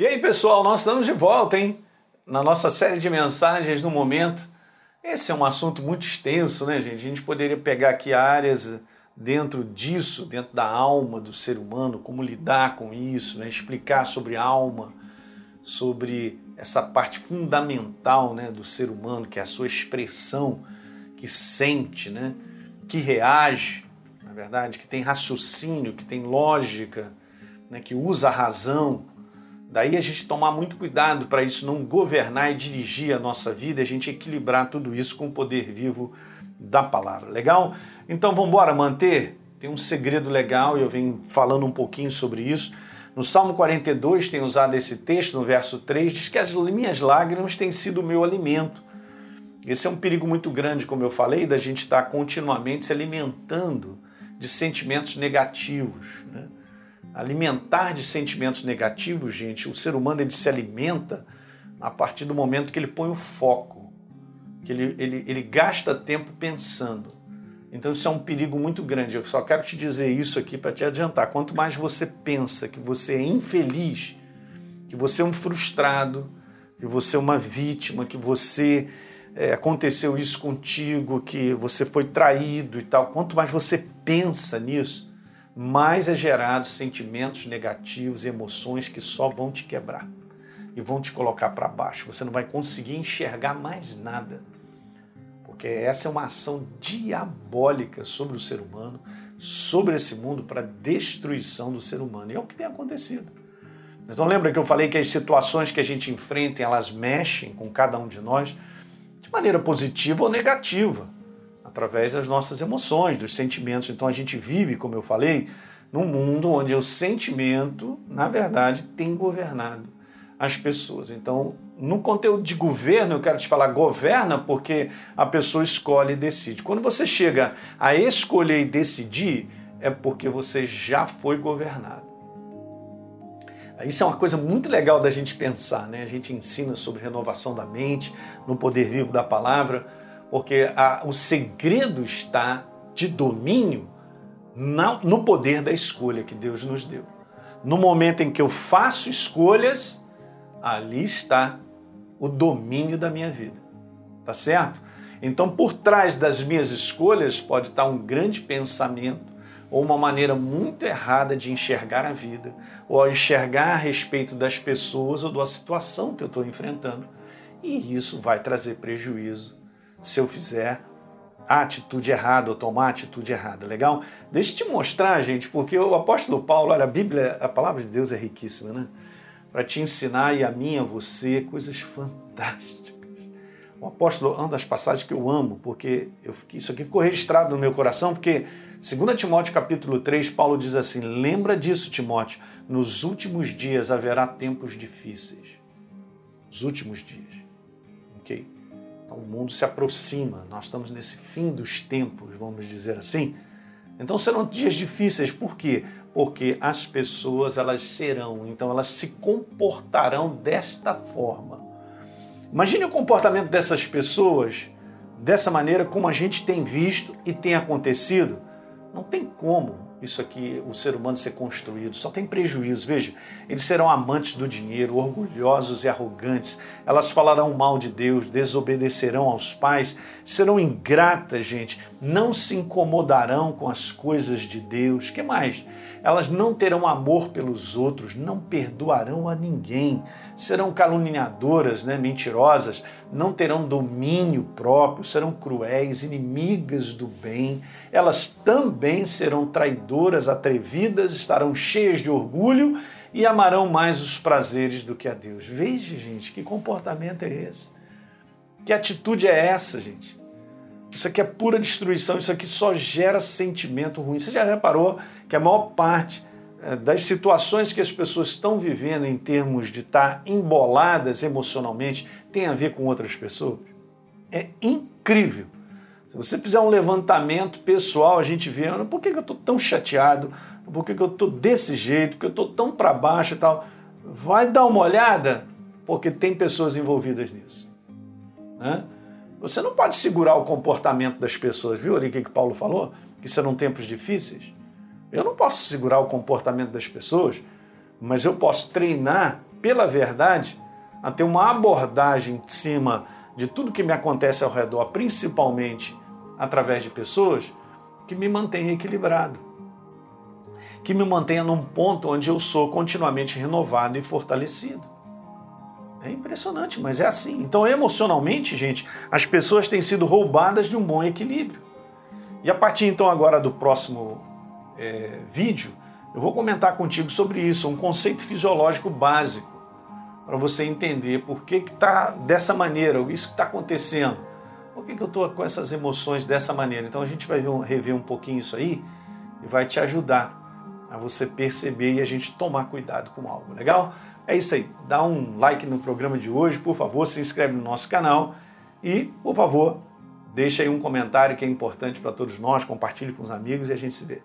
E aí, pessoal, nós estamos de volta, hein? Na nossa série de mensagens no momento. Esse é um assunto muito extenso, né, gente? A gente poderia pegar aqui áreas dentro disso, dentro da alma do ser humano, como lidar com isso, né? explicar sobre alma, sobre essa parte fundamental né, do ser humano, que é a sua expressão, que sente, né, que reage, na verdade, que tem raciocínio, que tem lógica, né, que usa a razão. Daí a gente tomar muito cuidado para isso não governar e dirigir a nossa vida, a gente equilibrar tudo isso com o poder vivo da palavra. Legal? Então vamos embora manter? Tem um segredo legal e eu venho falando um pouquinho sobre isso. No Salmo 42 tem usado esse texto, no verso 3, diz que as minhas lágrimas têm sido o meu alimento. Esse é um perigo muito grande, como eu falei, da gente estar continuamente se alimentando de sentimentos negativos. Né? Alimentar de sentimentos negativos, gente, o ser humano ele se alimenta a partir do momento que ele põe o foco, que ele, ele, ele gasta tempo pensando. Então isso é um perigo muito grande. Eu só quero te dizer isso aqui para te adiantar. Quanto mais você pensa que você é infeliz, que você é um frustrado, que você é uma vítima, que você é, aconteceu isso contigo, que você foi traído e tal, quanto mais você pensa nisso, mais é gerado sentimentos negativos, emoções que só vão te quebrar e vão te colocar para baixo. Você não vai conseguir enxergar mais nada. Porque essa é uma ação diabólica sobre o ser humano, sobre esse mundo para destruição do ser humano. E é o que tem acontecido. Então lembra que eu falei que as situações que a gente enfrenta, elas mexem com cada um de nós de maneira positiva ou negativa através das nossas emoções, dos sentimentos. Então a gente vive, como eu falei, num mundo onde o sentimento, na verdade, tem governado as pessoas. Então, no conteúdo de governo, eu quero te falar governa porque a pessoa escolhe e decide. Quando você chega a escolher e decidir, é porque você já foi governado. Isso é uma coisa muito legal da gente pensar, né? A gente ensina sobre renovação da mente, no poder vivo da palavra porque a, o segredo está de domínio na, no poder da escolha que Deus nos deu. No momento em que eu faço escolhas, ali está o domínio da minha vida. Tá certo? Então, por trás das minhas escolhas pode estar um grande pensamento ou uma maneira muito errada de enxergar a vida, ou enxergar a respeito das pessoas ou da situação que eu estou enfrentando. E isso vai trazer prejuízo se eu fizer a atitude errada ou tomar a atitude errada, legal? Deixa eu te mostrar, gente, porque o apóstolo Paulo, olha, a Bíblia, a palavra de Deus é riquíssima, né? Para te ensinar e a mim, a você, coisas fantásticas. O apóstolo, uma das passagens que eu amo, porque eu, isso aqui ficou registrado no meu coração, porque 2 Timóteo capítulo 3, Paulo diz assim, lembra disso, Timóteo, nos últimos dias haverá tempos difíceis. Os últimos dias. Ok? Então, o mundo se aproxima, nós estamos nesse fim dos tempos, vamos dizer assim. Então serão dias difíceis, por quê? Porque as pessoas elas serão, então elas se comportarão desta forma. Imagine o comportamento dessas pessoas dessa maneira como a gente tem visto e tem acontecido. Não tem como isso aqui, o ser humano ser construído, só tem prejuízo. Veja, eles serão amantes do dinheiro, orgulhosos e arrogantes. Elas falarão mal de Deus, desobedecerão aos pais, serão ingratas, gente, não se incomodarão com as coisas de Deus. Que mais? Elas não terão amor pelos outros, não perdoarão a ninguém, serão caluniadoras, né, mentirosas, não terão domínio próprio, serão cruéis, inimigas do bem. Elas também serão traidoras, atrevidas, estarão cheias de orgulho e amarão mais os prazeres do que a Deus. Veja, gente, que comportamento é esse? Que atitude é essa, gente? Isso aqui é pura destruição, isso aqui só gera sentimento ruim. Você já reparou que a maior parte eh, das situações que as pessoas estão vivendo em termos de estar emboladas emocionalmente tem a ver com outras pessoas? É incrível. Se você fizer um levantamento pessoal, a gente vê, por que eu estou tão chateado? Por que eu estou desse jeito? Por que eu estou tão para baixo e tal? Vai dar uma olhada, porque tem pessoas envolvidas nisso. Né? Você não pode segurar o comportamento das pessoas, viu ali o que, que Paulo falou? Que serão tempos difíceis. Eu não posso segurar o comportamento das pessoas, mas eu posso treinar pela verdade, a ter uma abordagem em cima de tudo que me acontece ao redor, principalmente através de pessoas, que me mantenha equilibrado. Que me mantenha num ponto onde eu sou continuamente renovado e fortalecido. É impressionante, mas é assim. Então, emocionalmente, gente, as pessoas têm sido roubadas de um bom equilíbrio. E a partir então agora do próximo é, vídeo, eu vou comentar contigo sobre isso, um conceito fisiológico básico, para você entender por que está dessa maneira, isso que está acontecendo. Que, que eu estou com essas emoções dessa maneira? Então a gente vai rever um pouquinho isso aí e vai te ajudar a você perceber e a gente tomar cuidado com algo, legal? É isso aí. Dá um like no programa de hoje, por favor, se inscreve no nosso canal e, por favor, deixa aí um comentário que é importante para todos nós, compartilhe com os amigos e a gente se vê.